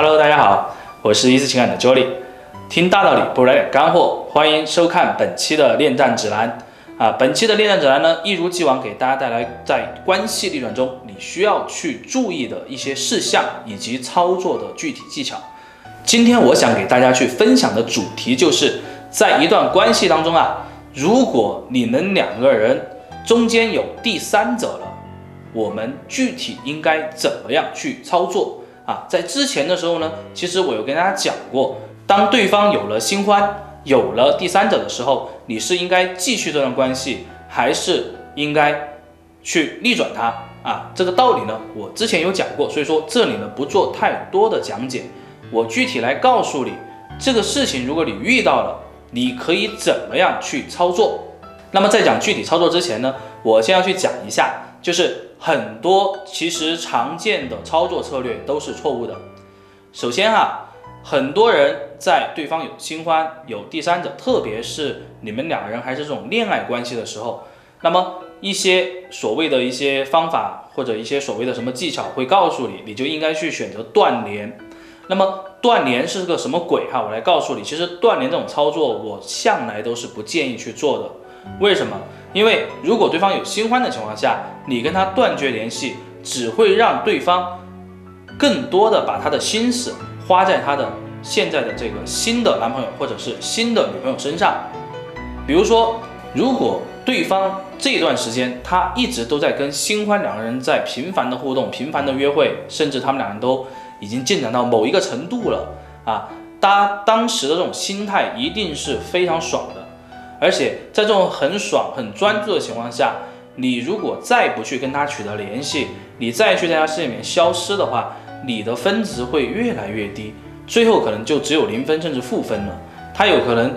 Hello，大家好，我是一次情感的 Jolly，听大道理不如来点干货，欢迎收看本期的恋战指南啊。本期的恋战指南呢，一如既往给大家带来在关系逆转中你需要去注意的一些事项以及操作的具体技巧。今天我想给大家去分享的主题就是在一段关系当中啊，如果你们两个人中间有第三者了，我们具体应该怎么样去操作？啊，在之前的时候呢，其实我有跟大家讲过，当对方有了新欢，有了第三者的时候，你是应该继续这段关系，还是应该去逆转它？啊，这个道理呢，我之前有讲过，所以说这里呢不做太多的讲解，我具体来告诉你，这个事情如果你遇到了，你可以怎么样去操作？那么在讲具体操作之前呢，我先要去讲一下。就是很多其实常见的操作策略都是错误的。首先哈，很多人在对方有新欢、有第三者，特别是你们两个人还是这种恋爱关系的时候，那么一些所谓的一些方法或者一些所谓的什么技巧会告诉你，你就应该去选择断联。那么断联是个什么鬼哈？我来告诉你，其实断联这种操作我向来都是不建议去做的。为什么？因为如果对方有新欢的情况下，你跟他断绝联系，只会让对方更多的把他的心思花在他的现在的这个新的男朋友或者是新的女朋友身上。比如说，如果对方这段时间他一直都在跟新欢两个人在频繁的互动、频繁的约会，甚至他们两人都已经进展到某一个程度了啊，他当时的这种心态一定是非常爽的。而且在这种很爽、很专注的情况下，你如果再不去跟他取得联系，你再去在他视野里面消失的话，你的分值会越来越低，最后可能就只有零分甚至负分了。他有可能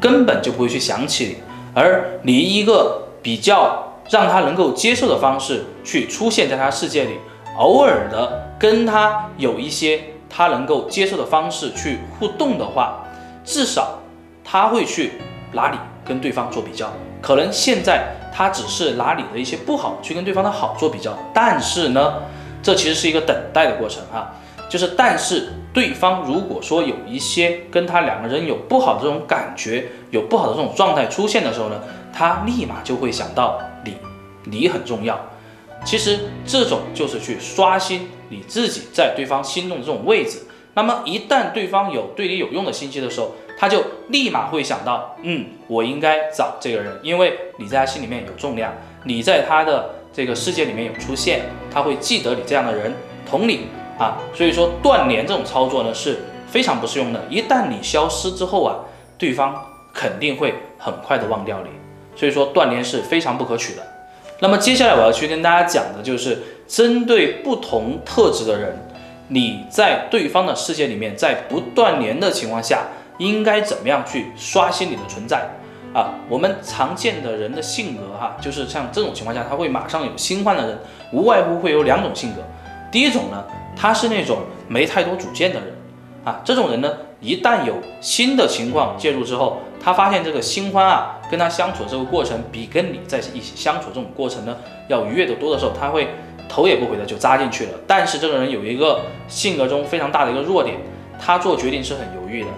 根本就不会去想起你，而你一个比较让他能够接受的方式去出现在他世界里，偶尔的跟他有一些他能够接受的方式去互动的话，至少他会去。拿你跟对方做比较，可能现在他只是拿你的一些不好去跟对方的好做比较，但是呢，这其实是一个等待的过程啊。就是但是对方如果说有一些跟他两个人有不好的这种感觉，有不好的这种状态出现的时候呢，他立马就会想到你，你很重要。其实这种就是去刷新你自己在对方心中的这种位置。那么一旦对方有对你有用的信息的时候，他就立马会想到，嗯，我应该找这个人，因为你在他心里面有重量，你在他的这个世界里面有出现，他会记得你这样的人。同理啊，所以说断联这种操作呢是非常不适用的。一旦你消失之后啊，对方肯定会很快的忘掉你。所以说断联是非常不可取的。那么接下来我要去跟大家讲的就是针对不同特质的人，你在对方的世界里面，在不断联的情况下。应该怎么样去刷新你的存在啊？我们常见的人的性格哈，就是像这种情况下，他会马上有新欢的人，无外乎会有两种性格。第一种呢，他是那种没太多主见的人啊，这种人呢，一旦有新的情况介入之后，他发现这个新欢啊，跟他相处的这个过程比跟你在一起相处这种过程呢要愉悦的多的时候，他会头也不回的就扎进去了。但是这个人有一个性格中非常大的一个弱点，他做决定是很犹豫的。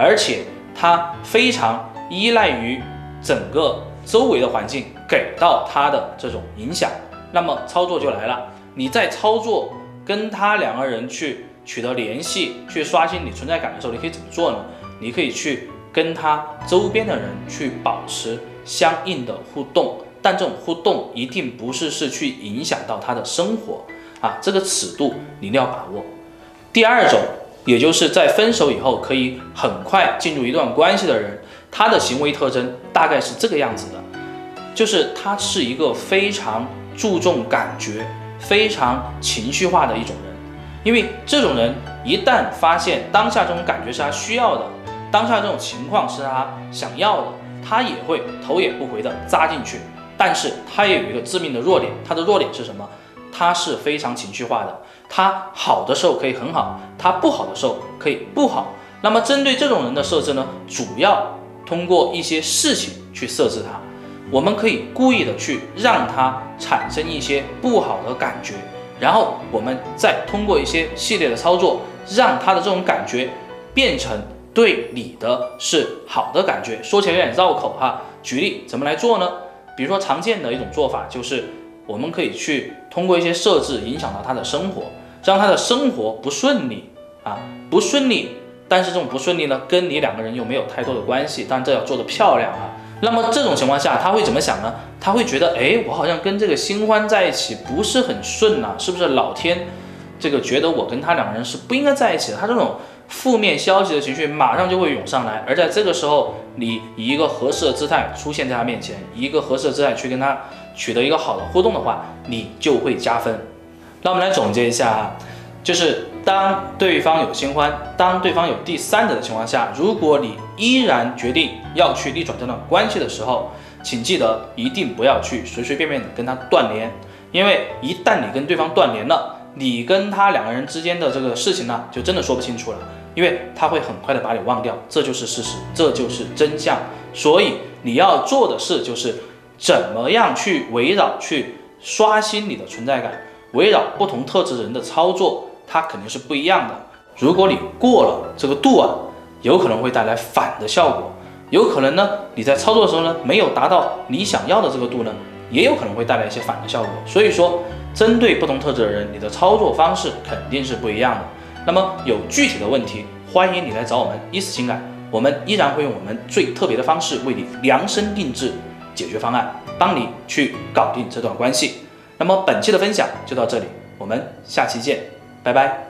而且他非常依赖于整个周围的环境给到他的这种影响，那么操作就来了。你在操作跟他两个人去取得联系、去刷新你存在感的时候，你可以怎么做呢？你可以去跟他周边的人去保持相应的互动，但这种互动一定不是是去影响到他的生活啊，这个尺度你一定要把握。第二种。也就是在分手以后可以很快进入一段关系的人，他的行为特征大概是这个样子的，就是他是一个非常注重感觉、非常情绪化的一种人。因为这种人一旦发现当下这种感觉是他需要的，当下这种情况是他想要的，他也会头也不回的扎进去。但是他也有一个致命的弱点，他的弱点是什么？他是非常情绪化的，他好的时候可以很好，他不好的时候可以不好。那么针对这种人的设置呢，主要通过一些事情去设置他。我们可以故意的去让他产生一些不好的感觉，然后我们再通过一些系列的操作，让他的这种感觉变成对你的是好的感觉。说起来有点绕口哈，举例怎么来做呢？比如说常见的一种做法就是，我们可以去通过一些设置影响到他的生活，让他的生活不顺利啊，不顺利。但是这种不顺利呢，跟你两个人又没有太多的关系，但这要做的漂亮啊。那么这种情况下，他会怎么想呢？他会觉得，哎，我好像跟这个新欢在一起不是很顺呐，是不是老天这个觉得我跟他两个人是不应该在一起的？他这种负面消极的情绪马上就会涌上来，而在这个时候，你以一个合适的姿态出现在他面前，以一个合适的姿态去跟他取得一个好的互动的话，你就会加分。那我们来总结一下啊。就是当对方有新欢，当对方有第三者的情况下，如果你依然决定要去逆转这段关系的时候，请记得一定不要去随随便便的跟他断联，因为一旦你跟对方断联了，你跟他两个人之间的这个事情呢，就真的说不清楚了，因为他会很快的把你忘掉，这就是事实，这就是真相。所以你要做的事就是怎么样去围绕、去刷新你的存在感，围绕不同特质人的操作。它肯定是不一样的。如果你过了这个度啊，有可能会带来反的效果。有可能呢，你在操作的时候呢，没有达到你想要的这个度呢，也有可能会带来一些反的效果。所以说，针对不同特质的人，你的操作方式肯定是不一样的。那么有具体的问题，欢迎你来找我们一思情感，我们依然会用我们最特别的方式为你量身定制解决方案，帮你去搞定这段关系。那么本期的分享就到这里，我们下期见。拜拜。